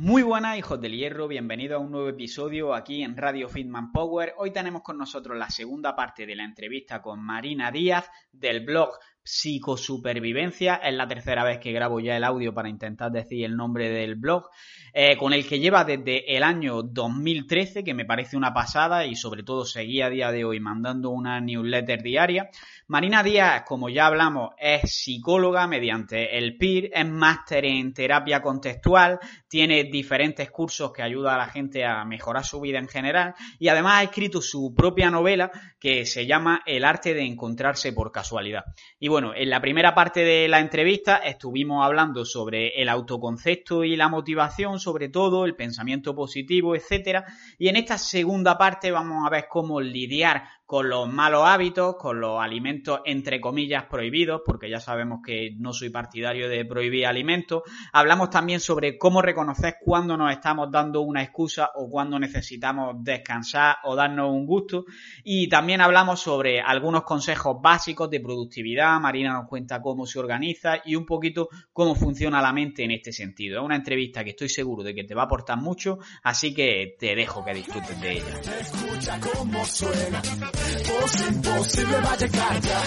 Muy buenas, hijos del hierro, bienvenidos a un nuevo episodio aquí en Radio Fitman Power. Hoy tenemos con nosotros la segunda parte de la entrevista con Marina Díaz del blog Psicosupervivencia. Es la tercera vez que grabo ya el audio para intentar decir el nombre del blog, eh, con el que lleva desde el año 2013, que me parece una pasada y sobre todo seguía a día de hoy mandando una newsletter diaria. Marina Díaz, como ya hablamos, es psicóloga mediante el PIR, es máster en terapia contextual, tiene diferentes cursos que ayuda a la gente a mejorar su vida en general y además ha escrito su propia novela que se llama El arte de encontrarse por casualidad. Y bueno, en la primera parte de la entrevista estuvimos hablando sobre el autoconcepto y la motivación, sobre todo el pensamiento positivo, etcétera, y en esta segunda parte vamos a ver cómo lidiar con los malos hábitos, con los alimentos entre comillas prohibidos, porque ya sabemos que no soy partidario de prohibir alimentos. Hablamos también sobre cómo reconocer cuándo nos estamos dando una excusa o cuándo necesitamos descansar o darnos un gusto. Y también hablamos sobre algunos consejos básicos de productividad. Marina nos cuenta cómo se organiza y un poquito cómo funciona la mente en este sentido. Es una entrevista que estoy seguro de que te va a aportar mucho, así que te dejo que disfrutes de ella. Escucha cómo suena, voz imposible va a llegar ya,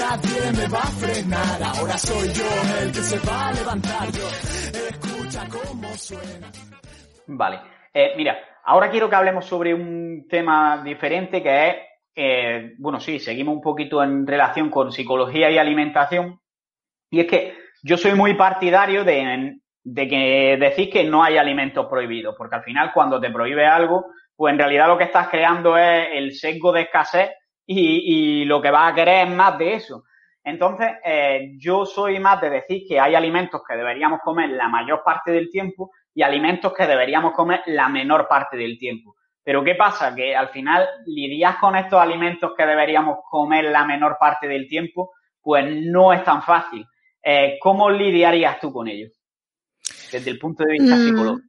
nadie me va a frenar, ahora soy yo el que se va a levantar. Yo, escucha cómo suena. Vale, Eh, mira, ahora quiero que hablemos sobre un tema diferente que es, eh, bueno, sí, seguimos un poquito en relación con psicología y alimentación, y es que yo soy muy partidario de, de que decís que no hay alimentos prohibidos, porque al final cuando te prohíbe algo, pues en realidad lo que estás creando es el sesgo de escasez y, lo que vas a querer es más de eso. Entonces, eh, yo soy más de decir que hay alimentos que deberíamos comer la mayor parte del tiempo y alimentos que deberíamos comer la menor parte del tiempo. Pero ¿qué pasa? Que al final lidias con estos alimentos que deberíamos comer la menor parte del tiempo, pues no es tan fácil. Eh, ¿Cómo lidiarías tú con ellos? Desde el punto de vista Mm. psicológico.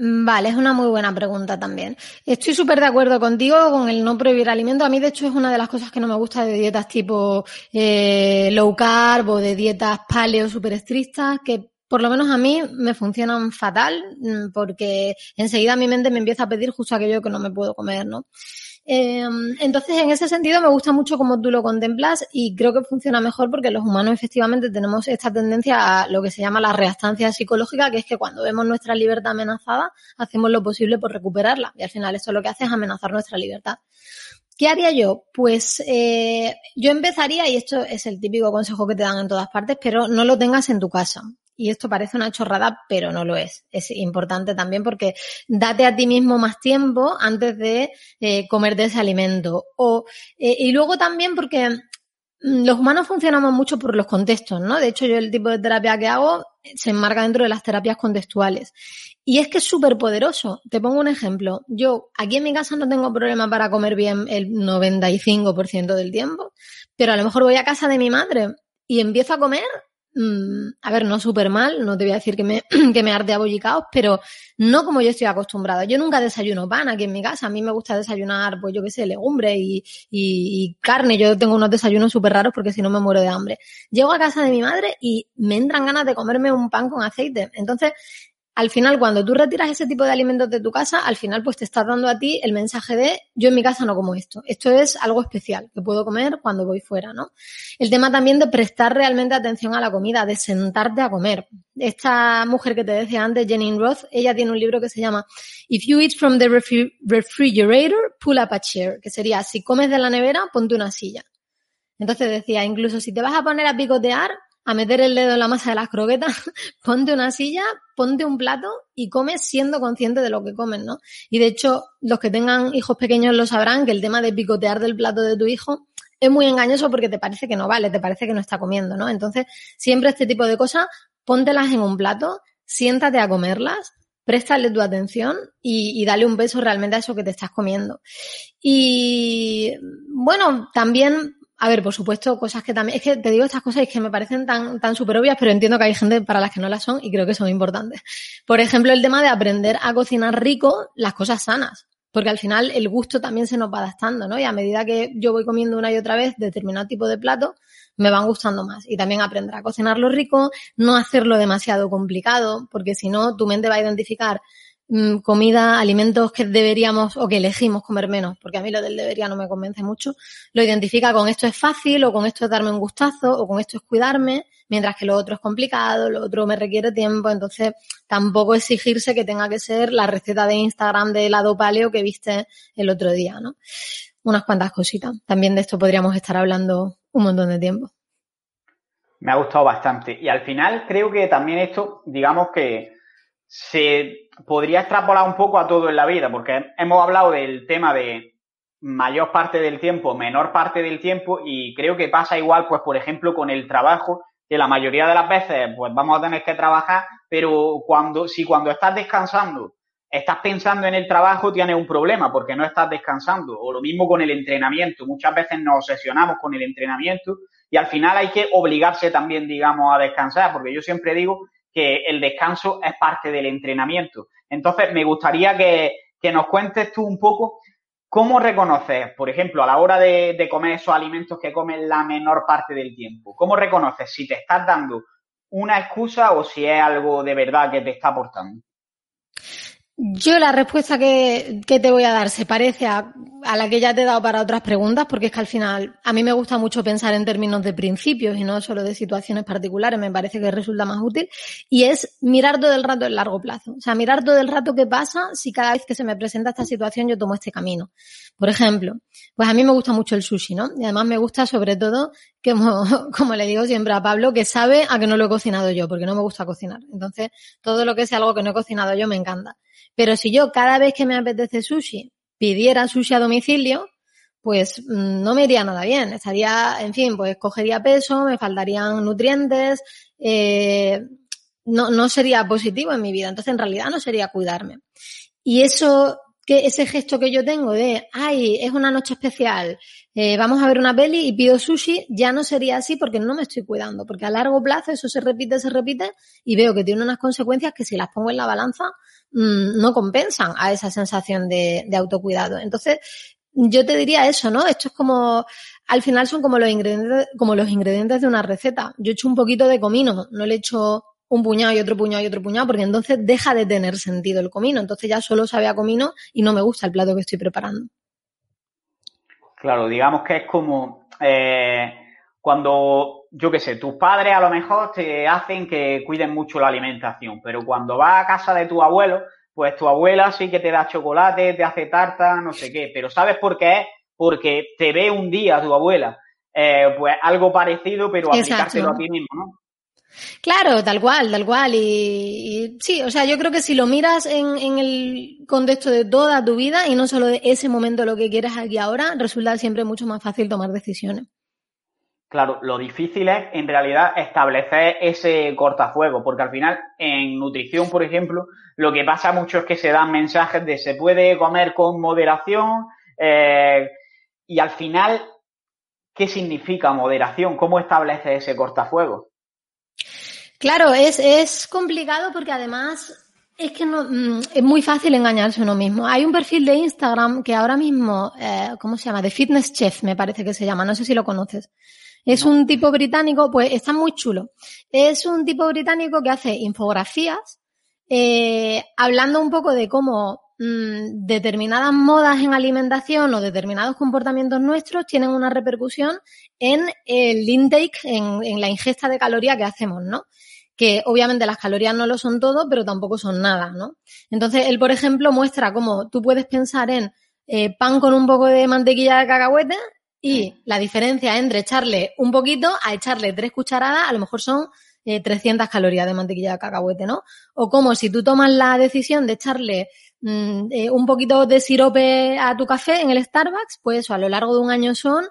Vale, es una muy buena pregunta también. Estoy súper de acuerdo contigo con el no prohibir alimentos. A mí, de hecho, es una de las cosas que no me gusta de dietas tipo eh, low carb o de dietas paleo súper estrictas, que por lo menos a mí me funcionan fatal mm, porque enseguida mi mente me empieza a pedir justo aquello que no me puedo comer, ¿no? Eh, entonces, en ese sentido, me gusta mucho cómo tú lo contemplas y creo que funciona mejor porque los humanos efectivamente tenemos esta tendencia a lo que se llama la reactancia psicológica, que es que cuando vemos nuestra libertad amenazada, hacemos lo posible por recuperarla. Y al final eso lo que hace es amenazar nuestra libertad. ¿Qué haría yo? Pues eh, yo empezaría, y esto es el típico consejo que te dan en todas partes, pero no lo tengas en tu casa. Y esto parece una chorrada, pero no lo es. Es importante también porque date a ti mismo más tiempo antes de eh, comerte ese alimento. O, eh, y luego también porque mm, los humanos funcionamos mucho por los contextos, ¿no? De hecho, yo el tipo de terapia que hago se enmarca dentro de las terapias contextuales. Y es que es súper poderoso. Te pongo un ejemplo. Yo aquí en mi casa no tengo problema para comer bien el 95% del tiempo, pero a lo mejor voy a casa de mi madre y empiezo a comer mm, a ver, no súper mal, no te voy a decir que me, que me arte a pero no como yo estoy acostumbrada. Yo nunca desayuno pan aquí en mi casa. A mí me gusta desayunar, pues yo qué sé, legumbres y, y, y carne. Yo tengo unos desayunos súper raros porque si no me muero de hambre. Llego a casa de mi madre y me entran ganas de comerme un pan con aceite. Entonces, al final, cuando tú retiras ese tipo de alimentos de tu casa, al final pues te estás dando a ti el mensaje de yo en mi casa no como esto. Esto es algo especial que puedo comer cuando voy fuera, ¿no? El tema también de prestar realmente atención a la comida, de sentarte a comer. Esta mujer que te decía antes, Jenny Roth, ella tiene un libro que se llama If you eat from the refri- refrigerator, pull up a chair, que sería si comes de la nevera, ponte una silla. Entonces decía, incluso si te vas a poner a picotear, a meter el dedo en la masa de las croquetas, ponte una silla, ponte un plato y comes siendo consciente de lo que comes, ¿no? Y de hecho, los que tengan hijos pequeños lo sabrán que el tema de picotear del plato de tu hijo es muy engañoso porque te parece que no vale, te parece que no está comiendo, ¿no? Entonces, siempre este tipo de cosas, póntelas en un plato, siéntate a comerlas, préstale tu atención y, y, dale un beso realmente a eso que te estás comiendo. Y bueno, también, a ver, por supuesto, cosas que también, es que te digo estas cosas y es que me parecen tan, tan súper obvias, pero entiendo que hay gente para las que no las son y creo que son importantes. Por ejemplo, el tema de aprender a cocinar rico las cosas sanas. Porque al final el gusto también se nos va adaptando, ¿no? Y a medida que yo voy comiendo una y otra vez determinado tipo de plato, me van gustando más. Y también aprender a cocinarlo rico, no hacerlo demasiado complicado, porque si no, tu mente va a identificar mmm, comida, alimentos que deberíamos o que elegimos comer menos, porque a mí lo del debería no me convence mucho. Lo identifica con esto es fácil, o con esto es darme un gustazo, o con esto es cuidarme, mientras que lo otro es complicado, lo otro me requiere tiempo, entonces tampoco exigirse que tenga que ser la receta de Instagram de helado paleo que viste el otro día, ¿no? Unas cuantas cositas. También de esto podríamos estar hablando un montón de tiempo. Me ha gustado bastante. Y al final creo que también esto, digamos que se podría extrapolar un poco a todo en la vida, porque hemos hablado del tema de mayor parte del tiempo, menor parte del tiempo, y creo que pasa igual, pues, por ejemplo, con el trabajo, que la mayoría de las veces, pues, vamos a tener que trabajar, pero cuando, si cuando estás descansando estás pensando en el trabajo, tienes un problema porque no estás descansando. O lo mismo con el entrenamiento. Muchas veces nos obsesionamos con el entrenamiento y al final hay que obligarse también, digamos, a descansar, porque yo siempre digo que el descanso es parte del entrenamiento. Entonces, me gustaría que, que nos cuentes tú un poco cómo reconoces, por ejemplo, a la hora de, de comer esos alimentos que comes la menor parte del tiempo, cómo reconoces si te estás dando una excusa o si es algo de verdad que te está aportando. Yo la respuesta que, que, te voy a dar se parece a, a, la que ya te he dado para otras preguntas, porque es que al final a mí me gusta mucho pensar en términos de principios y no solo de situaciones particulares, me parece que resulta más útil, y es mirar todo el rato el largo plazo. O sea, mirar todo el rato qué pasa si cada vez que se me presenta esta situación yo tomo este camino. Por ejemplo, pues a mí me gusta mucho el sushi, ¿no? Y además me gusta sobre todo, que como, como le digo siempre a Pablo, que sabe a que no lo he cocinado yo, porque no me gusta cocinar. Entonces, todo lo que sea algo que no he cocinado yo me encanta. Pero si yo cada vez que me apetece sushi pidiera sushi a domicilio, pues mm, no me iría nada bien. Estaría, en fin, pues cogería peso, me faltarían nutrientes, eh, no, no sería positivo en mi vida. Entonces, en realidad no sería cuidarme. Y eso, que ese gesto que yo tengo de, ay, es una noche especial, eh, vamos a ver una peli y pido sushi, ya no sería así porque no me estoy cuidando. Porque a largo plazo eso se repite, se repite y veo que tiene unas consecuencias que si las pongo en la balanza, mmm, no compensan a esa sensación de, de autocuidado. Entonces, yo te diría eso, ¿no? Esto es como, al final son como los ingredientes, como los ingredientes de una receta. Yo echo un poquito de comino, no le echo un puñado y otro puñado y otro puñado, porque entonces deja de tener sentido el comino. Entonces ya solo sabe a comino y no me gusta el plato que estoy preparando. Claro, digamos que es como eh, cuando, yo qué sé, tus padres a lo mejor te hacen que cuiden mucho la alimentación, pero cuando vas a casa de tu abuelo, pues tu abuela sí que te da chocolate, te hace tarta, no sé qué, pero ¿sabes por qué es? Porque te ve un día tu abuela, eh, pues algo parecido, pero aplicárselo a ti mismo, ¿no? Claro, tal cual, tal cual. Y, sí, o sea, yo creo que si lo miras en, en, el contexto de toda tu vida y no solo de ese momento lo que quieres aquí ahora, resulta siempre mucho más fácil tomar decisiones. Claro, lo difícil es en realidad establecer ese cortafuego, porque al final en nutrición, por ejemplo, lo que pasa mucho es que se dan mensajes de se puede comer con moderación eh, y al final, ¿qué significa moderación? ¿Cómo establece ese cortafuego? Claro, es, es complicado porque además es que no, mm, es muy fácil engañarse uno mismo. Hay un perfil de Instagram que ahora mismo, eh, ¿cómo se llama? De Fitness Chef, me parece que se llama. No sé si lo conoces. Es un tipo británico, pues está muy chulo. Es un tipo británico que hace infografías eh, hablando un poco de cómo mmm, determinadas modas en alimentación o determinados comportamientos nuestros tienen una repercusión en el intake, en, en la ingesta de calorías que hacemos, ¿no? Que obviamente las calorías no lo son todo, pero tampoco son nada, ¿no? Entonces, él, por ejemplo, muestra cómo tú puedes pensar en eh, pan con un poco de mantequilla de cacahuete y la diferencia entre echarle un poquito a echarle tres cucharadas, a lo mejor son eh, 300 calorías de mantequilla de cacahuete, ¿no? O como si tú tomas la decisión de echarle mmm, eh, un poquito de sirope a tu café en el Starbucks, pues eso a lo largo de un año son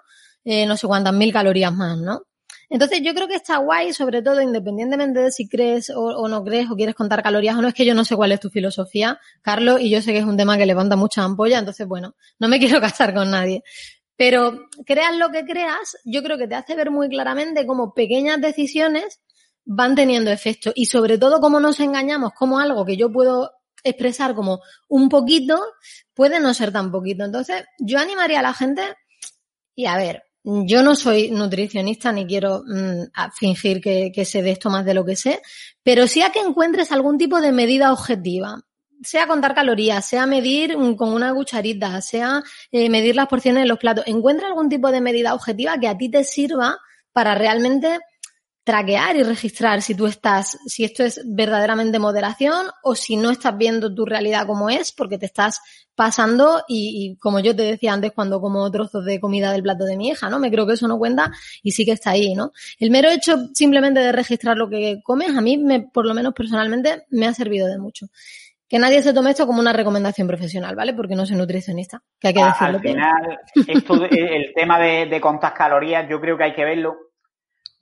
eh, no sé cuántas mil calorías más, ¿no? Entonces yo creo que está guay, sobre todo independientemente de si crees o, no crees o quieres contar calorías o no, es que yo no sé cuál es tu filosofía, Carlos, y yo sé que es un tema que levanta mucha ampolla, entonces bueno, no me quiero casar con nadie. Pero creas lo que creas, yo creo que te hace ver muy claramente cómo pequeñas decisiones van teniendo efecto y sobre todo cómo nos engañamos, como algo que yo puedo expresar como un poquito puede no ser tan poquito. Entonces, yo animaría a la gente y a ver, yo no soy nutricionista ni quiero mm, fingir que, sé de esto más de lo que sé, pero sí a que encuentres algún tipo de medida objetiva. Sea contar calorías, sea medir con una cucharita, sea eh, medir las porciones de los platos. Encuentra algún tipo de medida objetiva que a ti te sirva para realmente traquear y registrar si tú estás, si esto es verdaderamente moderación o si no estás viendo tu realidad como es porque te estás pasando y, como yo te decía antes cuando como trozos de comida del plato de mi hija, ¿no? Me creo que eso no cuenta y sí que está ahí, ¿no? El mero hecho simplemente de registrar lo que comes a mí, me, por lo menos personalmente, me ha servido de mucho. Que nadie se tome esto como una recomendación profesional, ¿vale? Porque no soy nutricionista, que hay que decirlo. Al final, esto el tema de, de contar calorías, yo creo que hay que verlo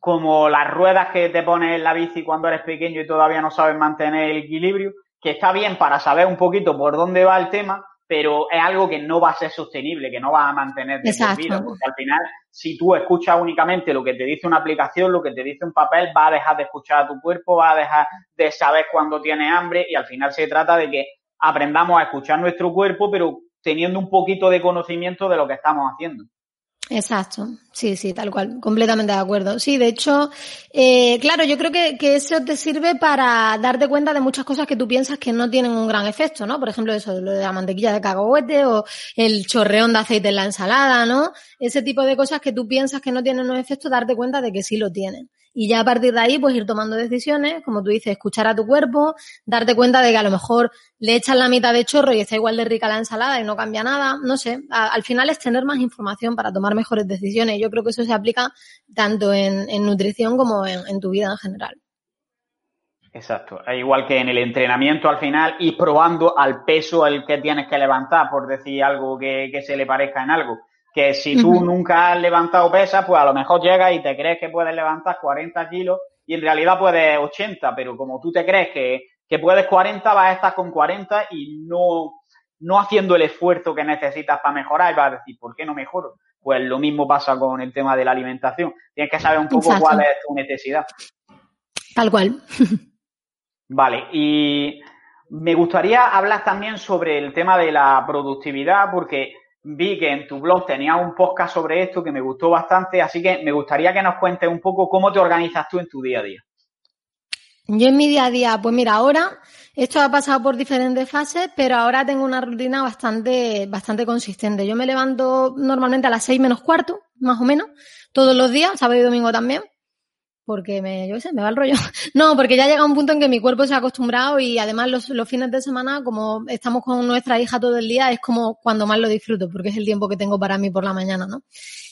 como las ruedas que te pones en la bici cuando eres pequeño y todavía no sabes mantener el equilibrio, que está bien para saber un poquito por dónde va el tema, pero es algo que no va a ser sostenible, que no va a mantener de vida, porque al final, si tú escuchas únicamente lo que te dice una aplicación, lo que te dice un papel, va a dejar de escuchar a tu cuerpo, va a dejar de saber cuándo tienes hambre y al final se trata de que aprendamos a escuchar nuestro cuerpo, pero teniendo un poquito de conocimiento de lo que estamos haciendo. Exacto, sí, sí, tal cual, completamente de acuerdo. Sí, de hecho, eh, claro, yo creo que, que, eso te sirve para darte cuenta de muchas cosas que tú piensas que no tienen un gran efecto, ¿no? Por ejemplo, eso, lo de la mantequilla de cacahuete o el chorreón de aceite en la ensalada, ¿no? Ese tipo de cosas que tú piensas que no tienen un efecto, darte cuenta de que sí lo tienen y ya a partir de ahí pues ir tomando decisiones, como tú dices, escuchar a tu cuerpo, darte cuenta de que a lo mejor le echas la mitad de chorro y está igual de rica la ensalada y no cambia nada, no sé, al final es tener más información para tomar mejores decisiones. Yo creo que eso se aplica tanto en, nutrición como en, tu vida en general. Exacto. Igual que en el entrenamiento al final, ir probando al peso al que tienes que levantar, por decir algo que se le parezca en algo que si tú nunca has levantado pesas, pues a lo mejor llegas y te crees que puedes levantar 40 kilos y en realidad puedes 80, pero como tú te crees que, que puedes 40, vas a estar con 40 y no, no haciendo el esfuerzo que necesitas para mejorar y vas a decir, ¿por qué no mejoro? Pues lo mismo pasa con el tema de la alimentación. Tienes que saber un poco cuál es tu necesidad. Tal cual. Vale, y me gustaría hablar también sobre el tema de la productividad, porque vi que en tu blog tenías un podcast sobre esto que me gustó bastante, así que me gustaría que nos cuentes un poco cómo te organizas tú en tu día a día. Yo en mi día a día, pues mira, ahora esto ha pasado por diferentes fases, pero ahora tengo una rutina bastante, bastante consistente. Yo me levanto normalmente a las seis menos cuarto, más o menos, todos los días, sábado y domingo también porque me, yo sé, me va el rollo. No, porque ya llega un punto en que mi cuerpo se ha acostumbrado y además los, los, fines de semana, como estamos con nuestra hija todo el día, es como cuando más lo disfruto, porque es el tiempo que tengo para mí por la mañana, ¿no?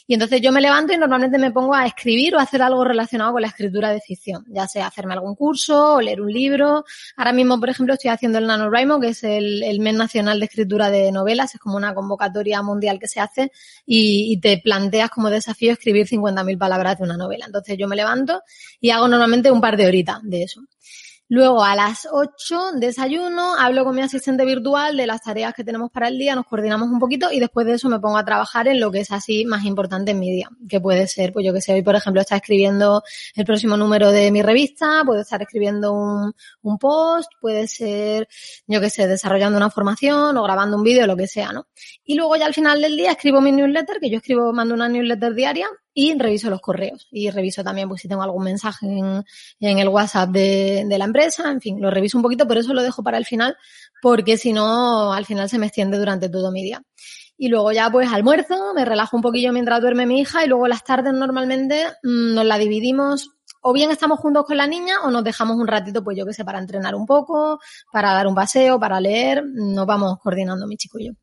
Y entonces yo me levanto y normalmente me pongo a escribir o a hacer algo relacionado con la escritura de ficción, ya sea hacerme algún curso o leer un libro. Ahora mismo, por ejemplo, estoy haciendo el NaNoWriMo, que es el, mes nacional de escritura de novelas, es como una convocatoria mundial que se hace y, y te planteas como desafío escribir 50.000 palabras de una novela. Entonces yo me levanto y hago normalmente un par de horitas de eso. Luego a las 8 desayuno, hablo con mi asistente virtual de las tareas que tenemos para el día, nos coordinamos un poquito y después de eso me pongo a trabajar en lo que es así más importante en mi día, que puede ser, pues yo que sé, hoy por ejemplo está escribiendo el próximo número de mi revista, puedo estar escribiendo un, un post, puede ser, yo que sé, desarrollando una formación o grabando un vídeo, lo que sea, ¿no? Y luego ya al final del día escribo mi newsletter, que yo escribo, mando una newsletter diaria y reviso los correos y reviso también pues si tengo algún mensaje en, el WhatsApp de, la empresa, en fin, lo reviso un poquito, pero eso lo dejo para el final porque si no al final se me extiende durante todo mi día. Y luego ya pues almuerzo, me relajo un poquillo mientras duerme mi hija y luego las tardes normalmente mmm, nos la dividimos o bien estamos juntos con la niña o nos dejamos un ratito, pues yo que sé, para entrenar un poco, para dar un paseo, para leer, nos vamos coordinando mi chico y yo.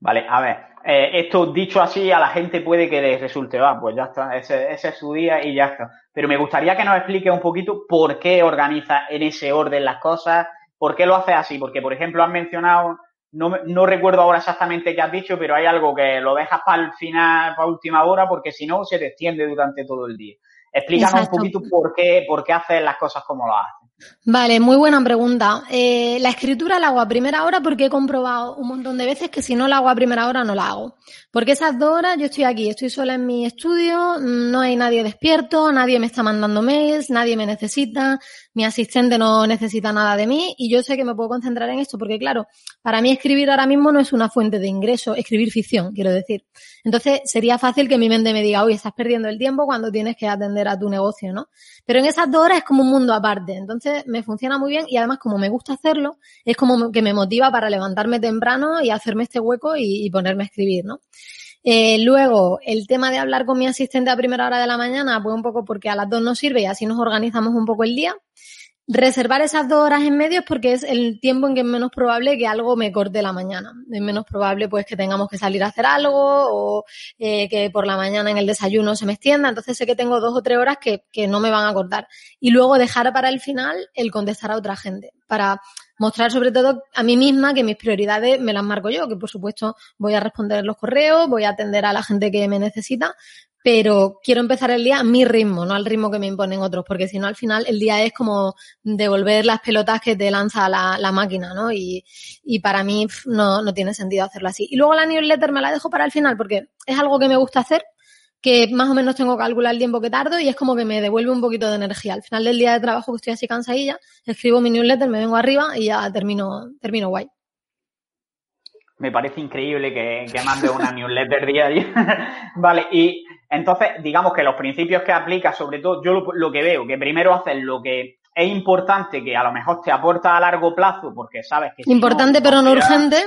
Vale, a ver, eh, esto dicho así a la gente puede que les resulte, va, pues ya está, ese, ese, es su día y ya está. Pero me gustaría que nos explique un poquito por qué organiza en ese orden las cosas, por qué lo hace así, porque por ejemplo has mencionado no, no recuerdo ahora exactamente qué has dicho, pero hay algo que lo dejas para el final, para última hora, porque si no se te extiende durante todo el día. Explícanos un poquito por qué, por qué haces las cosas como lo haces. Vale, muy buena pregunta. Eh, la escritura la hago a primera hora porque he comprobado un montón de veces que si no la hago a primera hora no la hago. Porque esas dos horas yo estoy aquí, estoy sola en mi estudio, no hay nadie despierto, nadie me está mandando mails, nadie me necesita, mi asistente no necesita nada de mí y yo sé que me puedo concentrar en esto porque claro, para mí escribir ahora mismo no es una fuente de ingreso, escribir ficción, quiero decir. Entonces sería fácil que mi mente me diga, oye, estás perdiendo el tiempo cuando tienes que atender a tu negocio, ¿no? Pero en esas dos horas es como un mundo aparte. Entonces me funciona muy bien y además como me gusta hacerlo, es como que me motiva para levantarme temprano y hacerme este hueco y, ponerme a escribir, ¿no? Eh, luego, el tema de hablar con mi asistente a primera hora de la mañana, pues un poco porque a las dos nos sirve y así nos organizamos un poco el día. Reservar esas dos horas en medio es porque es el tiempo en que es menos probable que algo me corte la mañana. Es menos probable pues que tengamos que salir a hacer algo o eh, que por la mañana en el desayuno se me extienda. Entonces sé que tengo dos o tres horas que, que no me van a cortar. Y luego dejar para el final el contestar a otra gente. Para mostrar sobre todo a mí misma que mis prioridades me las marco yo, que por supuesto voy a responder los correos, voy a atender a la gente que me necesita, pero quiero empezar el día a mi ritmo, no al ritmo que me imponen otros, porque si no al final el día es como devolver las pelotas que te lanza la, la máquina, ¿no? Y, y para mí no, no tiene sentido hacerlo así. Y luego la newsletter me la dejo para el final porque es algo que me gusta hacer, que más o menos tengo que calcular el tiempo que tardo y es como que me devuelve un poquito de energía. Al final del día de trabajo que estoy así cansadilla, escribo mi newsletter, me vengo arriba y ya termino, termino guay me parece increíble que, que mande una newsletter diaria. vale, y entonces, digamos que los principios que aplica, sobre todo, yo lo, que veo, que primero haces lo que es importante, que a lo mejor te aporta a largo plazo, porque sabes que... Importante pero no urgente.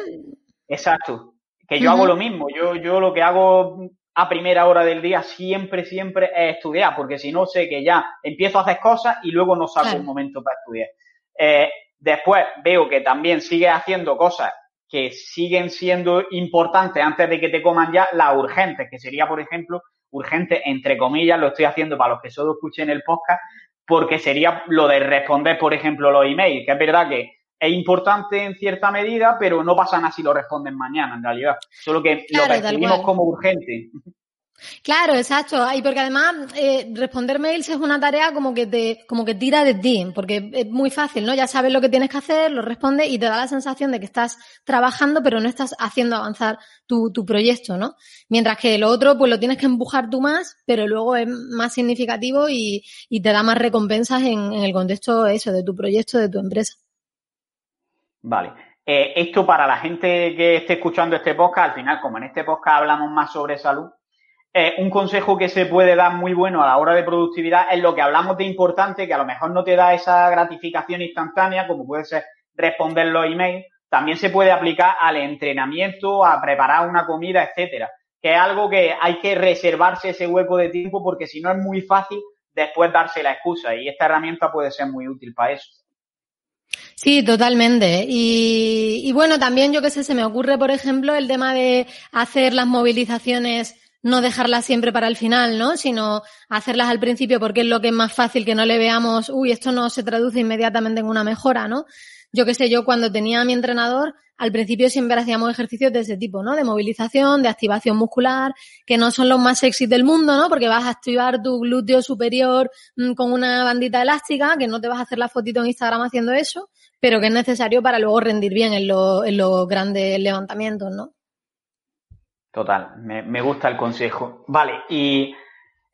Exacto. Que yo hago lo mismo. Yo, yo lo que hago a primera hora del día siempre, siempre es estudiar, porque si no sé que ya empiezo a hacer cosas y luego no saco un momento para estudiar. Eh, después veo que también sigues haciendo cosas que siguen siendo importantes antes de que te coman ya las urgentes, que sería, por ejemplo, urgente, entre comillas, lo estoy haciendo para los que solo escuchen el podcast, porque sería lo de responder, por ejemplo, los emails, que es verdad que es importante en cierta medida, pero no pasa nada si lo responden mañana, en realidad. Solo que lo percibimos como urgente. Claro, exacto. Y porque además eh, responder mails es una tarea como que te, como que tira de ti, porque es muy fácil, ¿no? Ya sabes lo que tienes que hacer, lo respondes y te da la sensación de que estás trabajando, pero no estás haciendo avanzar tu, tu proyecto, ¿no? Mientras que lo otro, pues lo tienes que empujar tú más, pero luego es más significativo y, y te da más recompensas en, en, el contexto eso, de tu proyecto, de tu empresa. Vale. Eh, esto para la gente que esté escuchando este podcast, al final, como en este podcast hablamos más sobre salud, eh, un consejo que se puede dar muy bueno a la hora de productividad es lo que hablamos de importante, que a lo mejor no te da esa gratificación instantánea, como puede ser responder los emails, también se puede aplicar al entrenamiento, a preparar una comida, etcétera, que es algo que hay que reservarse ese hueco de tiempo porque si no es muy fácil después darse la excusa y esta herramienta puede ser muy útil para eso. Sí, totalmente. Y, y bueno, también yo que sé, se me ocurre, por ejemplo, el tema de hacer las movilizaciones no dejarlas siempre para el final, ¿no? Sino hacerlas al principio porque es lo que es más fácil que no le veamos, uy, esto no se traduce inmediatamente en una mejora, ¿no? Yo qué sé, yo cuando tenía a mi entrenador, al principio siempre hacíamos ejercicios de ese tipo, ¿no? De movilización, de activación muscular, que no son los más sexy del mundo, ¿no? Porque vas a activar tu glúteo superior mm, con una bandita elástica, que no te vas a hacer la fotito en Instagram haciendo eso, pero que es necesario para luego rendir bien en, los grandes levantamientos, ¿no? Total, me, me gusta el consejo. Vale, y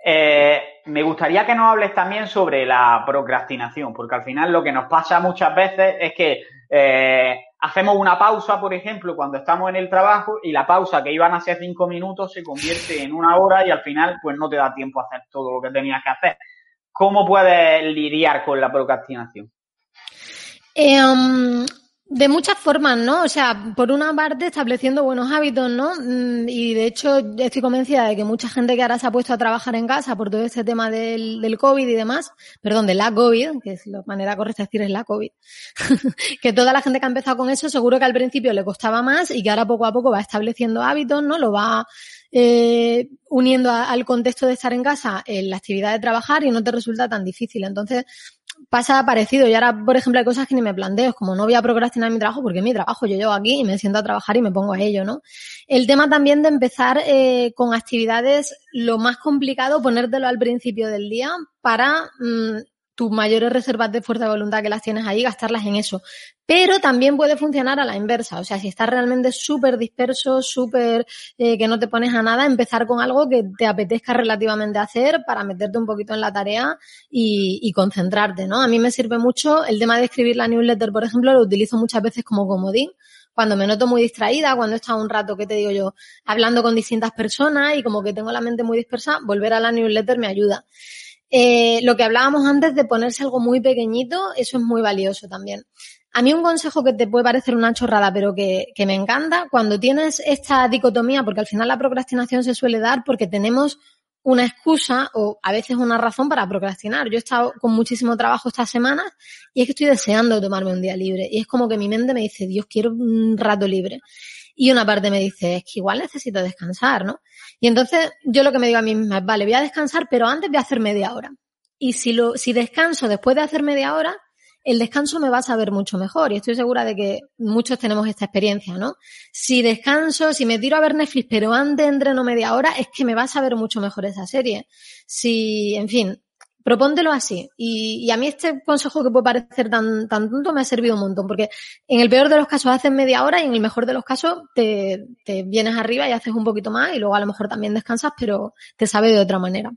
eh, me gustaría que nos hables también sobre la procrastinación, porque al final lo que nos pasa muchas veces es que eh, hacemos una pausa, por ejemplo, cuando estamos en el trabajo y la pausa que iban a ser cinco minutos se convierte en una hora y al final pues no te da tiempo a hacer todo lo que tenías que hacer. ¿Cómo puedes lidiar con la procrastinación? Um, de muchas formas, ¿no? O sea, por una parte estableciendo buenos hábitos, ¿no? Mm, y de hecho estoy convencida de que mucha gente que ahora se ha puesto a trabajar en casa por todo este tema del, COVID y demás, perdón, de la COVID, que es la manera correcta de decir es la COVID, que toda la gente que ha empezado con eso seguro que al principio le costaba más y que ahora poco a poco va estableciendo hábitos, ¿no? Lo va eh, uniendo al contexto de estar en casa en la actividad de trabajar y no te resulta tan difícil. Entonces, pasa parecido. Y ahora, por ejemplo, hay cosas que ni me planteo, como no voy a procrastinar mi trabajo porque es mi trabajo, yo llego aquí y me siento a trabajar y me pongo a ello, ¿no? El tema también de empezar eh, con actividades, lo más complicado, ponértelo al principio del día para mm, tus mayores reservas de fuerza de voluntad que las tienes ahí, gastarlas en eso. Pero también puede funcionar a la inversa. O sea, si estás realmente súper disperso, súper eh, que no te pones a nada, empezar con algo que te apetezca relativamente hacer para meterte un poquito en la tarea y, y concentrarte, ¿no? A mí me sirve mucho el tema de escribir la newsletter, por ejemplo, lo utilizo muchas veces como comodín cuando me noto muy distraída, cuando he estado un rato, ¿qué te digo yo? Hablando con distintas personas y como que tengo la mente muy dispersa, volver a la newsletter me ayuda. Eh, lo que hablábamos antes de ponerse algo muy pequeñito, eso es muy valioso también. A mí un consejo que te puede parecer una chorrada, pero que, que, me encanta, cuando tienes esta dicotomía, porque al final la procrastinación se suele dar porque tenemos una excusa o a veces una razón para procrastinar. Yo he estado con muchísimo trabajo estas semanas y es que estoy deseando tomarme un día libre. Y es como que mi mente me dice, Dios, quiero un rato libre. Y una parte me dice, es que igual necesito descansar, ¿no? Y entonces yo lo que me digo a mí misma es, vale, voy a descansar, pero antes voy a hacer media hora. Y si, lo, si descanso después de hacer media hora, el descanso me va a saber mucho mejor. Y estoy segura de que muchos tenemos esta experiencia, ¿no? Si descanso, si me tiro a ver Netflix, pero antes entreno media hora, es que me va a saber mucho mejor esa serie. Si, en fin, propóntelo así. Y, a mí este consejo que puede parecer tan, tonto me ha servido un montón, porque en el peor de los casos haces media hora y en el mejor de los casos te, te vienes arriba y haces un poquito más y luego a lo mejor también descansas, pero te sabe de otra manera.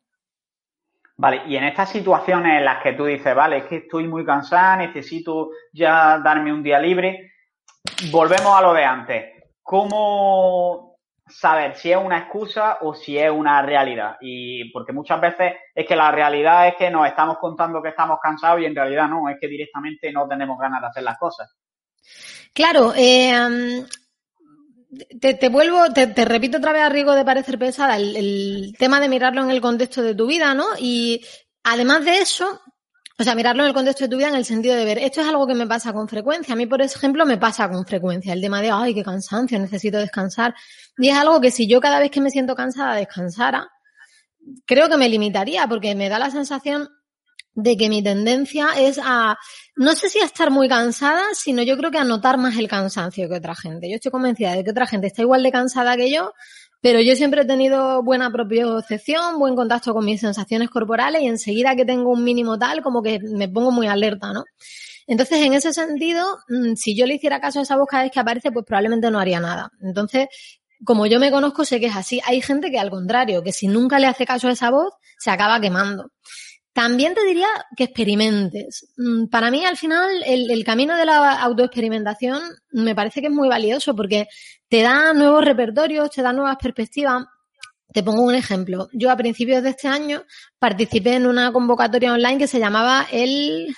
Vale, y en estas situaciones en las que tú dices, vale, es que estoy muy cansada, necesito ya darme un día libre, volvemos a lo de antes. ¿Cómo saber si es una excusa o si es una realidad. Y porque muchas veces es que la realidad es que nos estamos contando que estamos cansados y en realidad no, es que directamente no tenemos ganas de hacer las cosas. Claro, eh, te, vuelvo, te, repito otra vez a riesgo de parecer pesada el tema de mirarlo en el contexto de tu vida, ¿no? Y además de eso, o sea, mirarlo en el contexto de tu vida en el sentido de ver, esto es algo que me pasa con frecuencia. A mí, por ejemplo, me pasa con frecuencia el tema de, ay, qué cansancio, necesito descansar. Y es algo que si yo cada vez que me siento cansada descansara, creo que me limitaría porque me da la sensación de que mi tendencia es a, no sé si a estar muy cansada, sino yo creo que a notar más el cansancio que otra gente. Yo estoy convencida de que otra gente está igual de cansada que yo, pero yo siempre he tenido buena propiocepción, buen contacto con mis sensaciones corporales y enseguida que tengo un mínimo tal, como que me pongo muy alerta, ¿no? Entonces, en ese sentido, mm, si yo le hiciera caso a esa voz cada vez que aparece, pues probablemente no haría nada. Entonces, como yo me conozco, sé que es así. Hay gente que al contrario, que si nunca le hace caso a esa voz, se acaba quemando. También te diría que experimentes. Mm, para mí, al final, el, camino de la autoexperimentación me parece que es muy valioso porque te da nuevos repertorios, te da nuevas perspectivas. Te pongo un ejemplo. Yo a principios de este año participé en una convocatoria online que se llamaba el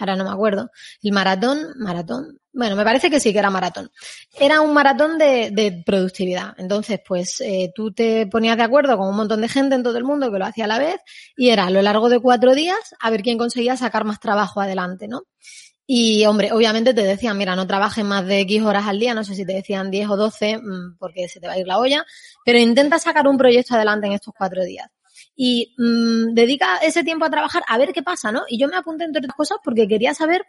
ahora no me acuerdo, el maratón, maratón, bueno, me parece que sí que era maratón. Era un maratón de, de productividad. Entonces, pues eh, tú te ponías de acuerdo con un montón de gente en todo el mundo que lo hacía a la vez y era a lo largo de cuatro días a ver quién conseguía sacar más trabajo adelante, ¿no? Y, hombre, obviamente te decían, mira, no trabajes más de X horas al día, no sé si te decían 10 o 12 mm, porque se te va a ir la olla, pero intenta sacar un proyecto adelante en estos cuatro días y mmm, dedica ese tiempo a trabajar a ver qué pasa, ¿no? Y yo me apunté entre otras cosas porque quería saber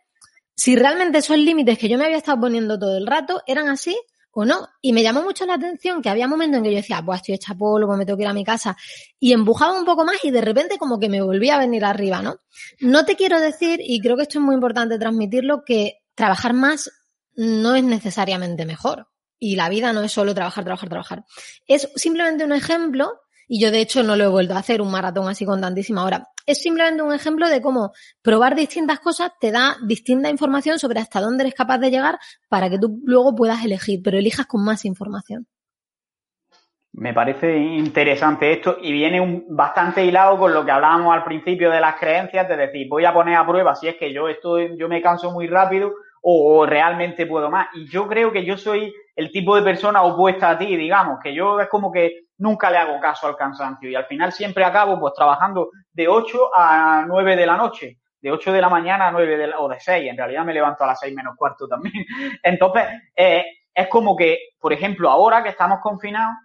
si realmente esos límites que yo me había estado poniendo todo el rato eran así o no. Y me llamó mucho la atención que había momentos en que yo decía, pues estoy hecha polvo, me tengo que ir a mi casa. Y empujaba un poco más y de repente como que me volvía a venir arriba, ¿no? No te quiero decir, y creo que esto es muy importante transmitirlo, que trabajar más no es necesariamente mejor. Y la vida no es solo trabajar, trabajar, trabajar. Es simplemente un ejemplo y yo, de hecho, no lo he vuelto a hacer un maratón así con tantísima hora. Es simplemente un ejemplo de cómo probar distintas cosas te da distinta información sobre hasta dónde eres capaz de llegar para que tú luego puedas elegir, pero elijas con más información. Me parece interesante esto y viene bastante hilado con lo que hablábamos al principio de las creencias, de decir, voy a poner a prueba si es que yo estoy, yo me canso muy rápido o, realmente puedo más. Y yo creo que yo soy el tipo de persona opuesta a ti, digamos, que yo es como que nunca le hago caso al cansancio. Y al final siempre acabo pues trabajando de 8 a 9 de la noche, de 8 de la mañana a 9 de la, o de 6, en realidad me levanto a las 6 menos cuarto también. Entonces, eh, es como que, por ejemplo, ahora que estamos confinados,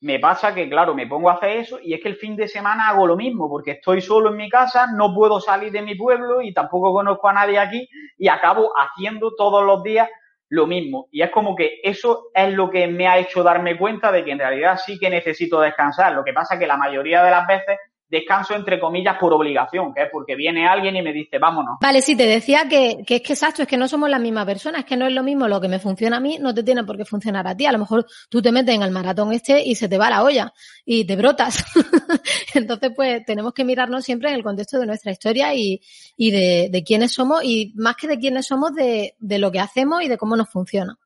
me pasa que, claro, me pongo a hacer eso y es que el fin de semana hago lo mismo porque estoy solo en mi casa, no puedo salir de mi pueblo y tampoco conozco a nadie aquí y acabo haciendo todos los días lo mismo. Y es como que eso es lo que me ha hecho darme cuenta de que en realidad sí que necesito descansar. Lo que pasa que la mayoría de las veces descanso entre comillas por obligación, que es porque viene alguien y me dice, vámonos. Vale, sí, te decía que, que es que exacto, es que no somos la misma persona, es que no es lo mismo lo que me funciona a mí, no te tiene por qué funcionar a ti. A lo mejor tú te metes en el maratón este y se te va la olla y te brotas. Entonces, pues tenemos que mirarnos siempre en el contexto de nuestra historia y, y de, de quiénes somos y más que de quiénes somos, de, de lo que hacemos y de cómo nos funciona.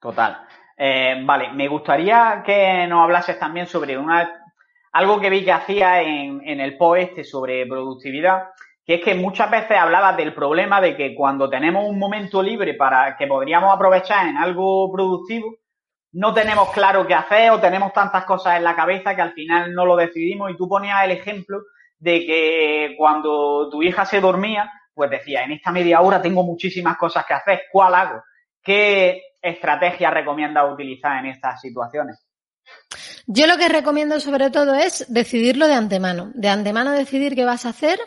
Total. Eh, vale, me gustaría que nos hablases también sobre una algo que vi que hacía en, el post este sobre productividad, que es que muchas veces hablaba del problema de que cuando tenemos un momento libre para que podríamos aprovechar en algo productivo, no tenemos claro qué hacer o tenemos tantas cosas en la cabeza que al final no lo decidimos. Y tú ponías el ejemplo de que cuando tu hija se dormía, pues decía, en esta media hora tengo muchísimas cosas que hacer, ¿cuál hago? ¿Qué estrategia recomiendas utilizar en estas situaciones? Yo lo que recomiendo sobre todo es decidirlo de antemano. De antemano decidir qué vas a hacer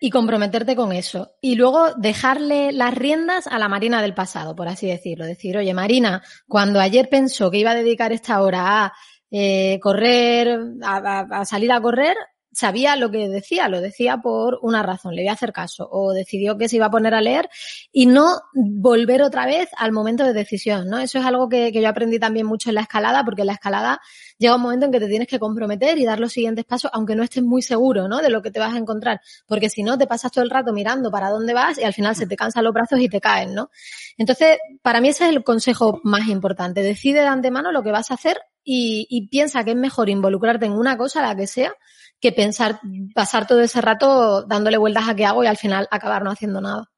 y comprometerte con eso. Y luego dejarle las riendas a la Marina del pasado, por así decirlo. Decir, oye, Marina, cuando ayer pensó que iba a dedicar esta hora a eh, correr, a, salir a correr, sabía lo que decía, lo decía por una razón, le voy a hacer caso, o decidió que se iba a poner a leer y no volver otra vez al momento de decisión, ¿no? Eso es algo que, que yo aprendí también mucho en la escalada, porque en la escalada llega un momento en que te tienes que comprometer y dar los siguientes pasos, aunque no estés muy seguro, ¿no? De lo que te vas a encontrar, porque si no te pasas todo el rato mirando para dónde vas y al final se te cansan los brazos y te caen, ¿no? Entonces, para mí ese es el consejo más importante. Decide de antemano lo que vas a hacer y, y piensa que es mejor involucrarte en una cosa, la que sea, que pensar, pasar todo ese rato dándole vueltas a qué hago y al final acabar no haciendo nada.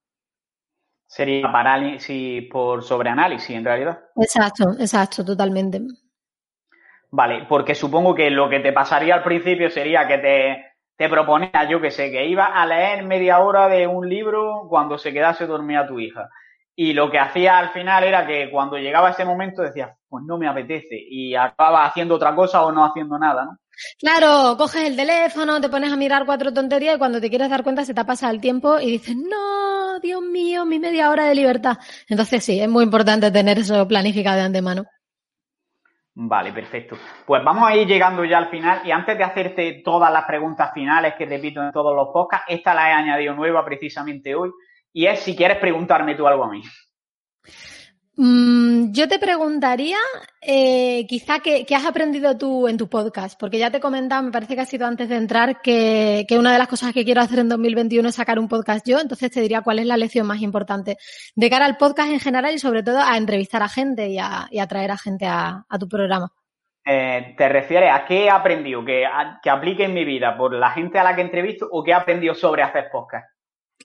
Sería parálisis por sobreanálisis, en realidad. Exacto, exacto, totalmente. Vale, porque supongo que lo que te pasaría al principio sería que te, te proponía, yo que sé, que iba a leer media hora de un libro cuando se quedase dormida tu hija. Y lo que hacía al final era que cuando llegaba ese momento decías, pues no me apetece. Y acababa haciendo otra cosa o no haciendo nada, ¿no? Claro, coges el teléfono, te pones a mirar cuatro tonterías y cuando te quieres dar cuenta se te pasa el tiempo y dices, no, Dios mío, mi media hora de libertad. Entonces sí, es muy importante tener eso planificado de antemano. Vale, perfecto. Pues vamos a ir llegando ya al final y antes de hacerte todas las preguntas finales que repito en todos los podcasts, esta la he añadido nueva precisamente hoy y es si quieres preguntarme tú algo a mí. Mm, yo te preguntaría, eh, quizá, ¿qué, ¿qué, has aprendido tú en tu podcast? Porque ya te he comentado, me parece que ha sido antes de entrar, que, que, una de las cosas que quiero hacer en 2021 es sacar un podcast yo. Entonces te diría cuál es la lección más importante de cara al podcast en general y sobre todo a entrevistar a gente y a, y a traer a gente a, a tu programa. Eh, ¿Te refieres a qué he aprendido que, a, que aplique en mi vida por la gente a la que entrevisto o qué he aprendido sobre hacer podcast?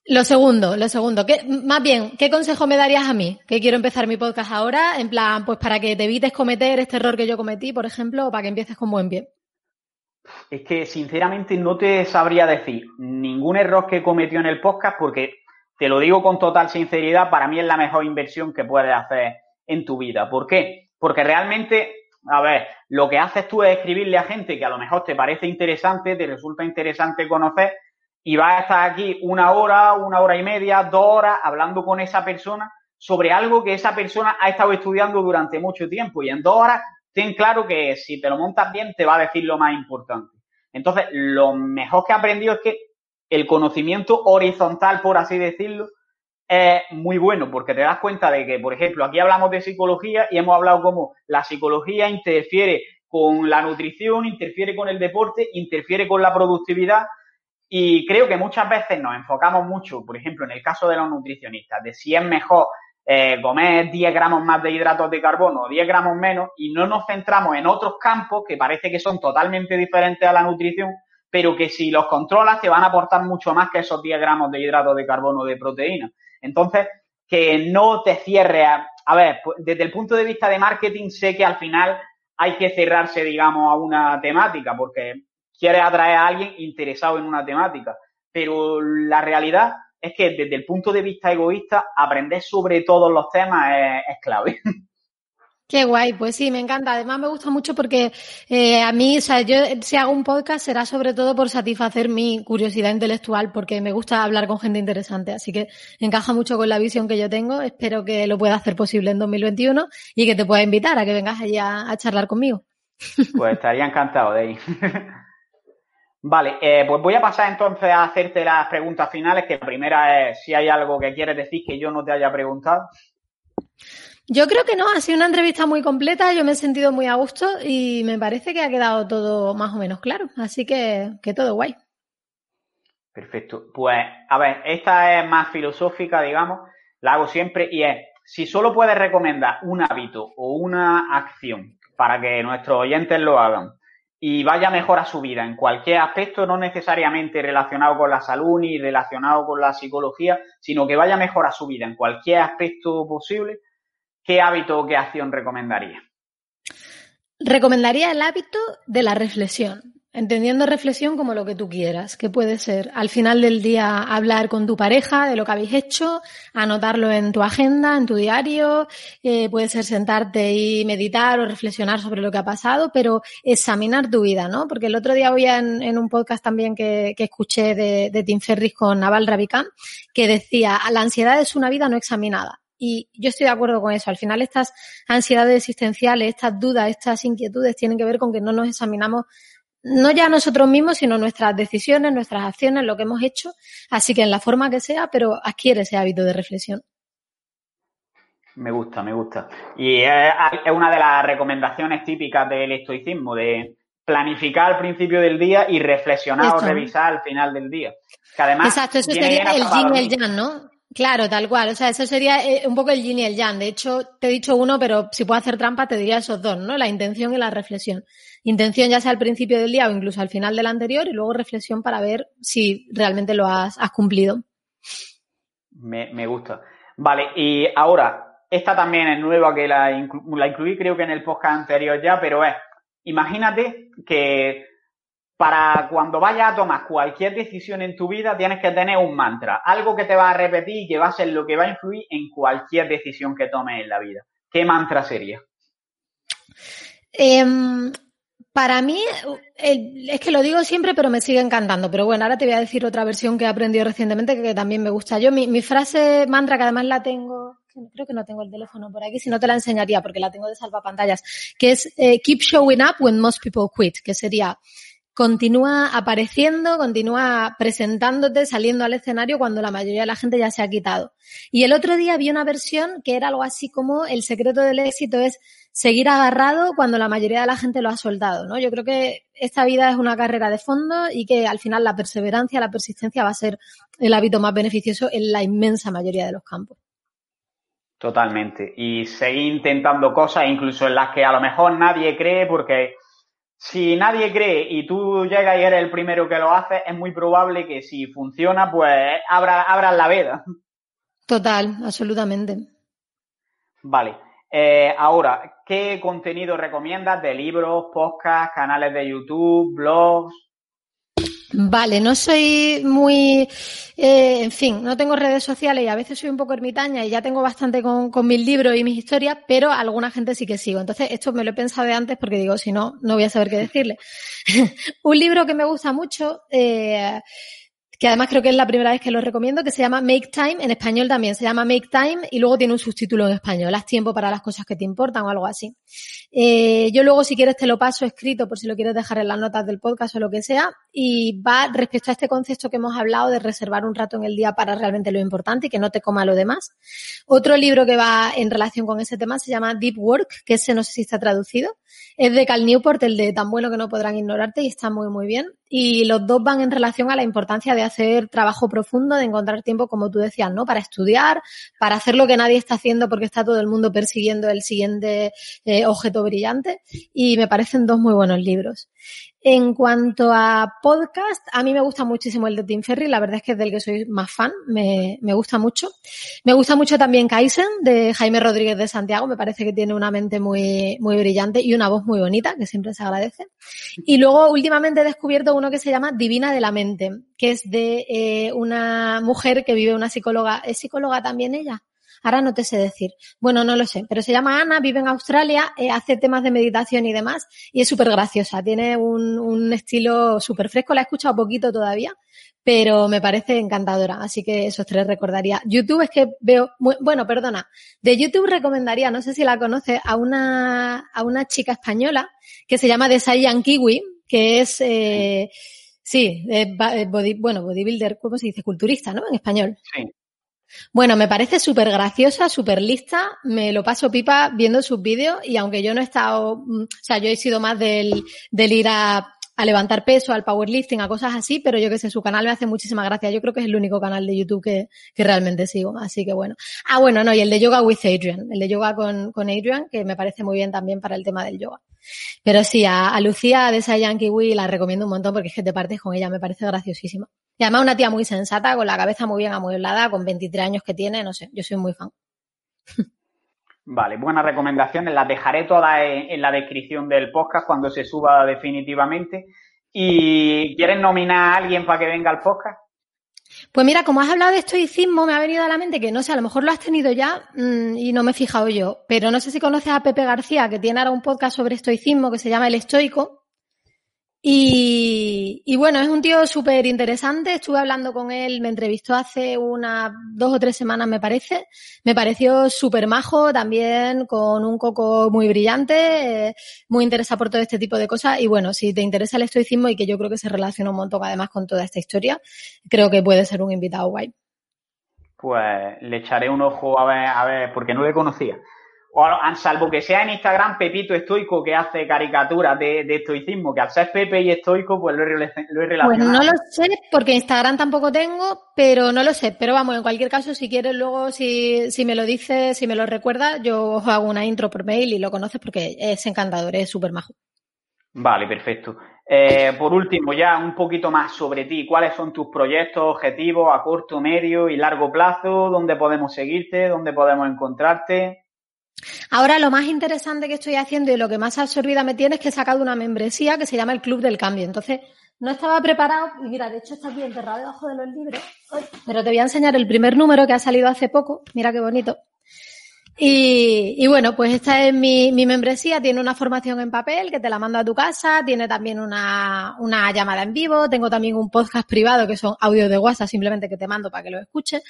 Lo segundo, lo segundo. ¿Qué, más bien, ¿qué consejo me darías a mí? Que quiero empezar mi podcast ahora, en plan, pues para que te evites cometer este error que yo cometí, por ejemplo, o para que empieces con buen pie. Es que, sinceramente, no te sabría decir ningún error que cometió en el podcast porque, te lo digo con total sinceridad, para mí es la mejor inversión que puedes hacer en tu vida. ¿Por qué? Porque realmente, a ver, lo que haces tú es escribirle a gente que a lo mejor te parece interesante, te resulta interesante conocer y vas a estar aquí una hora, una hora y media, dos horas hablando con esa persona sobre algo que esa persona ha estado estudiando durante mucho tiempo y en dos horas ten claro que si te lo montas bien te va a decir lo más importante. Entonces, lo mejor que he aprendido es que el conocimiento horizontal, por así decirlo, es muy bueno porque te das cuenta de que, por ejemplo, aquí hablamos de psicología y hemos hablado cómo la psicología interfiere con la nutrición, interfiere con el deporte, interfiere con la productividad, y creo que muchas veces nos enfocamos mucho, por ejemplo, en el caso de los nutricionistas, de si es mejor eh, comer 10 gramos más de hidratos de carbono o 10 gramos menos y no nos centramos en otros campos que parece que son totalmente diferentes a la nutrición, pero que si los controlas te van a aportar mucho más que esos 10 gramos de hidratos de carbono o de proteína. Entonces, que no te cierre a, a ver, desde el punto de vista de marketing sé que al final hay que cerrarse, digamos, a una temática, porque quieres atraer a alguien interesado en una temática. Pero la realidad es que desde el punto de vista egoísta, aprender sobre todos los temas es, es clave. Qué guay, pues sí, me encanta. Además me gusta mucho porque eh, a mí, o sea, yo si hago un podcast será sobre todo por satisfacer mi curiosidad intelectual porque me gusta hablar con gente interesante. Así que encaja mucho con la visión que yo tengo. Espero que lo pueda hacer posible en 2021 y que te pueda invitar a que vengas allí a, charlar conmigo. Pues estaría encantado de ir. Vale, eh, pues voy a pasar entonces a hacerte las preguntas finales, que la primera es si hay algo que quieres decir que yo no te haya preguntado. Yo creo que no, ha sido una entrevista muy completa, yo me he sentido muy a gusto y me parece que ha quedado todo más o menos claro, así que, que todo guay. Perfecto. Pues, a ver, esta es más filosófica, digamos, la hago siempre y es, si solo puedes recomendar un hábito o una acción para que nuestros oyentes lo hagan y vaya mejor a su vida en cualquier aspecto, no necesariamente relacionado con la salud ni relacionado con la psicología, sino que vaya mejor a su vida en cualquier aspecto posible, ¿qué hábito o qué acción recomendaría? Recomendaría el hábito de la reflexión. Entendiendo reflexión como lo que tú quieras, que puede ser al final del día hablar con tu pareja de lo que habéis hecho, anotarlo en tu agenda, en tu diario, eh, puede ser sentarte y meditar o reflexionar sobre lo que ha pasado, pero examinar tu vida, ¿no? Porque el otro día había en, un podcast también que, escuché de, de, Tim Ferris con Naval Ravikant, que decía, la ansiedad es una vida no examinada. Y yo estoy de acuerdo con eso. Al final estas ansiedades existenciales, estas dudas, estas inquietudes tienen que ver con que no nos examinamos no ya nosotros mismos, sino nuestras decisiones, nuestras acciones, lo que hemos hecho. Así que en la forma que sea, pero adquiere ese hábito de reflexión. Me gusta, me gusta. Y es, una de las recomendaciones típicas del estoicismo, de planificar al principio del día y reflexionar o revisar al final del día. Que además Exacto, eso sería el yin y el yang, ¿no? Claro, tal cual. O sea, eso sería eh, un poco el yin y el yang. De hecho, te he dicho uno, pero si puedo hacer trampa, te diría esos dos, ¿no? La intención y la reflexión. Intención ya sea al principio del día o incluso al final del anterior y luego reflexión para ver si realmente lo has, cumplido. Me, gusta. Vale, y ahora, esta también es nueva que la, la incluí creo que en el podcast anterior ya, pero es, imagínate que para cuando vayas a tomar cualquier decisión en tu vida, tienes que tener un mantra, algo que te va a repetir y que va a ser lo que va a influir en cualquier decisión que tomes en la vida. ¿Qué mantra sería? Em, para mí, es que lo digo siempre, pero me sigue encantando. Pero bueno, ahora te voy a decir otra versión que he aprendido recientemente que también me gusta. Yo, mi, frase mantra, que además la tengo, creo que no tengo el teléfono por aquí, si no te la enseñaría porque la tengo de salvapantallas, que es eh, Keep showing up when most people quit, que sería continúa apareciendo, continúa presentándote, saliendo al escenario cuando la mayoría de la gente ya se ha quitado. Y el otro día vi una versión que era algo así como el secreto del éxito es seguir agarrado cuando la mayoría de la gente lo ha soltado, ¿no? Yo creo que esta vida es una carrera de fondo y que al final la perseverancia, la persistencia va a ser el hábito más beneficioso en la inmensa mayoría de los campos. Totalmente. Y seguir intentando cosas incluso en las que a lo mejor nadie cree porque si nadie cree y tú llegas y eres el primero que lo hace, es muy probable que si funciona, pues abras la veda. Total, absolutamente. Vale. Eh, ahora, ¿qué contenido recomiendas de libros, podcasts, canales de YouTube, blogs? Vale, no soy muy, eh, en fin, no tengo redes sociales y a veces soy un poco ermitaña y ya tengo bastante con, con, mis libros y mis historias, pero alguna gente sí que sigo. Entonces, esto me lo he pensado de antes porque digo, si no, no voy a saber qué decirle. un libro que me gusta mucho, eh, que además creo que es la primera vez que lo recomiendo, que se llama Make Time, en español también se llama Make Time y luego tiene un subtítulo en español, haz tiempo para las cosas que te importan o algo así. Eh, yo luego si quieres te lo paso escrito por si lo quieres dejar en las notas del podcast o lo que sea y va respecto a este concepto que hemos hablado de reservar un rato en el día para realmente lo importante y que no te coma lo demás. Otro libro que va en relación con ese tema se llama Deep Work, que ese no sé si está traducido. Es de Cal Newport, el de tan bueno que no podrán ignorarte y está muy muy bien y los dos van en relación a la importancia de hacer trabajo profundo, de encontrar tiempo, como tú decías, ¿no? Para estudiar, para hacer lo que nadie está haciendo porque está todo el mundo persiguiendo el siguiente eh, objeto brillante. Y me parecen dos muy buenos libros. En cuanto a podcast, a mí me gusta muchísimo el de Tim Ferry, la verdad es que es del que soy más fan, me, me gusta mucho. Me gusta mucho también Kaizen, de Jaime Rodríguez de Santiago, me parece que tiene una mente muy, muy brillante y una voz muy bonita, que siempre se agradece. Y luego últimamente he descubierto uno que se llama Divina de la Mente, que es de eh, una mujer que vive una psicóloga, ¿es psicóloga también ella? Ahora no te sé decir. Bueno, no lo sé, pero se llama Ana, vive en Australia, eh, hace temas de meditación y demás, y es súper graciosa. Tiene un, un estilo súper fresco, la he escuchado poquito todavía, pero me parece encantadora. Así que esos tres recordaría. YouTube es que veo, bueno, perdona, de YouTube recomendaría, no sé si la conoces, a una, a una chica española que se llama Desayan Kiwi, que es, eh, sí, eh, body, bueno, bodybuilder, ¿cómo se dice? Culturista, ¿no? En español. Sí. Bueno, me parece súper graciosa, súper lista, me lo paso pipa viendo sus vídeos y aunque yo no he estado, mm, o sea, yo he sido más del, del ir a a levantar peso, al powerlifting, a cosas así, pero yo que sé, su canal me hace muchísima gracia. Yo creo que es el único canal de YouTube que, que realmente sigo, así que bueno. Ah, bueno, no, y el de Yoga with Adrian, el de Yoga con, con Adrian, que me parece muy bien también para el tema del yoga. Pero sí, a, Lucía de esa Yankee Wii la recomiendo un montón porque es que te partes con ella, me parece graciosísima. Y además una tía muy sensata, con la cabeza muy bien amueblada, con 23 años que tiene, no sé, yo soy muy fan. Vale, buenas recomendaciones. Las dejaré todas en, la descripción del podcast cuando se suba definitivamente. ¿Y quieres nominar a alguien para que venga al podcast? Pues mira, como has hablado de estoicismo, me ha venido a la mente que no sé, a lo mejor lo has tenido ya mmm, y no me he fijado yo, pero no sé si conoces a Pepe García, que tiene ahora un podcast sobre estoicismo que se llama El Estoico. Y, bueno, es un tío súper interesante. Estuve hablando con él, me entrevistó hace unas dos o tres semanas, me parece. Me pareció súper majo, también con un coco muy brillante, eh, muy interesado por todo este tipo de cosas. Y bueno, si te interesa el estoicismo y que yo creo que se relaciona un montón además con toda esta historia, creo que puede ser un invitado guay. Pues le echaré un ojo a ver, a ver, porque no le conocía o salvo que sea en Instagram Pepito Estoico que hace caricaturas de, estoicismo, que al ser Pepe y estoico, pues lo he, relacionado. Pues no lo sé, porque Instagram tampoco tengo, pero no lo sé. Pero vamos, en cualquier caso, si quieres luego, si, si me lo dices, si me lo recuerdas, yo os hago una intro por mail y lo conoces porque es encantador, es súper majo. Vale, perfecto. Eh, por último, ya un poquito más sobre ti. ¿Cuáles son tus proyectos, objetivos a corto, medio y largo plazo? ¿Dónde podemos seguirte? ¿Dónde podemos encontrarte? Ahora lo más interesante que estoy haciendo y lo que más absorbida me tiene es que he sacado una membresía que se llama el Club del Cambio. Entonces, no estaba preparado, y mira, de hecho está aquí enterrado debajo de los libros, pero te voy a enseñar el primer número que ha salido hace poco, mira qué bonito. Y, bueno, pues esta es mi, membresía, tiene una formación en papel que te la mando a tu casa, tiene también una, llamada en vivo, tengo también un podcast privado que son audios de WhatsApp simplemente que te mando para que lo escuches.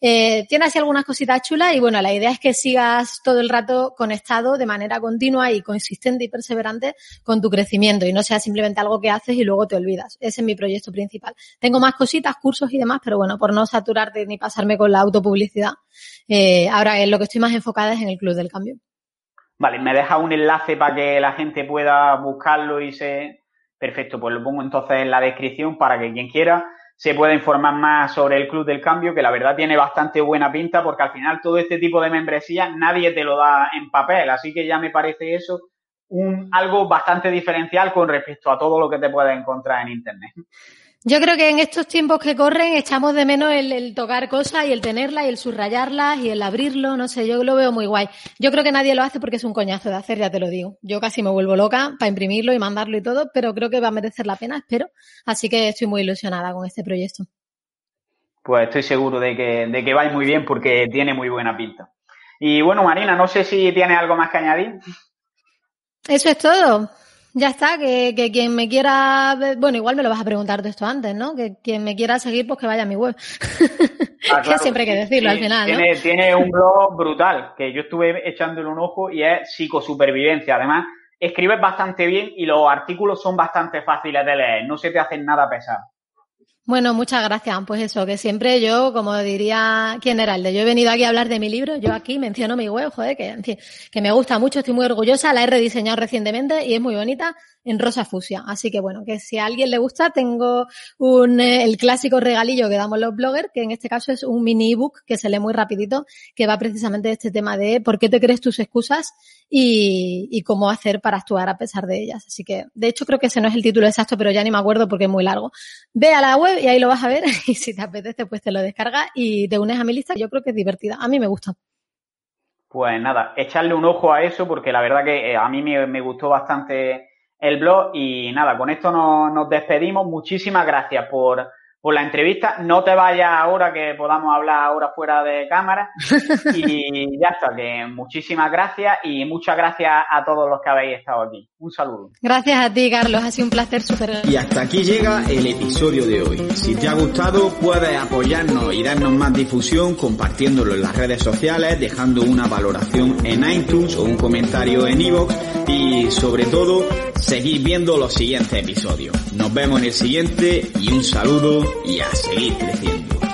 Eh, tiene así algunas cositas chulas y bueno, la idea es que sigas todo el rato conectado de manera continua y consistente y perseverante con tu crecimiento y no sea simplemente algo que haces y luego te olvidas. Ese es mi proyecto principal. Tengo más cositas, cursos y demás, pero bueno, por no saturarte ni pasarme con la autopublicidad, eh, ahora es lo que estoy más enfocadas en el Club del Cambio. Vale, me deja un enlace para que la gente pueda buscarlo y se... Perfecto, pues lo pongo entonces en la descripción para que quien quiera se pueda informar más sobre el Club del Cambio, que la verdad tiene bastante buena pinta porque al final todo este tipo de membresía nadie te lo da en papel, así que ya me parece eso un, algo bastante diferencial con respecto a todo lo que te puedes encontrar en Internet. Yo creo que en estos tiempos que corren echamos de menos el, tocar cosas y el tenerlas y el subrayarlas y el abrirlo, no sé, yo lo veo muy guay. Yo creo que nadie lo hace porque es un coñazo de hacer, ya te lo digo. Yo casi me vuelvo loca para imprimirlo y mandarlo y todo, pero creo que va a merecer la pena, espero. Así que estoy muy ilusionada con este proyecto. Pues estoy seguro de que, de que va muy bien porque tiene muy buena pinta. Y bueno, Marina, no sé si tiene algo más que añadir. Eso es todo. Ya está, que, que, quien me quiera, bueno, igual me lo vas a preguntar de esto antes, ¿no? Que quien me quiera seguir, pues que vaya a mi web. Ah, que siempre hay que decirlo al final. Tiene, tiene un blog brutal, que yo estuve echándole un ojo y es psicosupervivencia. Además, escribes bastante bien y los artículos son bastante fáciles de leer, no se te hacen nada pesado. Bueno, muchas gracias. Pues eso, que siempre yo, como diría, ¿quién era el de? Yo he venido aquí a hablar de mi libro, yo aquí menciono mi web, joder, que, que me gusta mucho, estoy muy orgullosa, la he rediseñado recientemente y es muy bonita en rosa fusia. Así que bueno, que si a alguien le gusta, tengo un, eh, el clásico regalillo que damos los bloggers, que en este caso es un mini ebook que se lee muy rapidito, que va precisamente de este tema de por qué te crees tus excusas y, y cómo hacer para actuar a pesar de ellas. Así que, de hecho, creo que ese no es el título exacto, pero ya ni me acuerdo porque es muy largo. Ve a la web y ahí lo vas a ver y si te apetece, pues te lo descargas y te unes a mi lista. Yo creo que es divertida. A mí me gusta. Pues nada, echarle un ojo a eso porque la verdad que eh, a mí me, gustó bastante el blog y nada, con esto nos despedimos. Muchísimas gracias por, por la entrevista. No te vayas ahora que podamos hablar ahora fuera de cámara. Y ya está, que muchísimas gracias y muchas gracias a todos los que habéis estado aquí. Un saludo. Gracias a ti, Carlos. Ha sido un placer súper Y hasta aquí llega el episodio de hoy. Si te ha gustado, puedes apoyarnos y darnos más difusión compartiéndolo en las redes sociales, dejando una valoración en iTunes o un comentario en iVoox y sobre todo, seguir viendo los siguientes episodios. Nos vemos en el siguiente y un saludo y a seguir creciendo.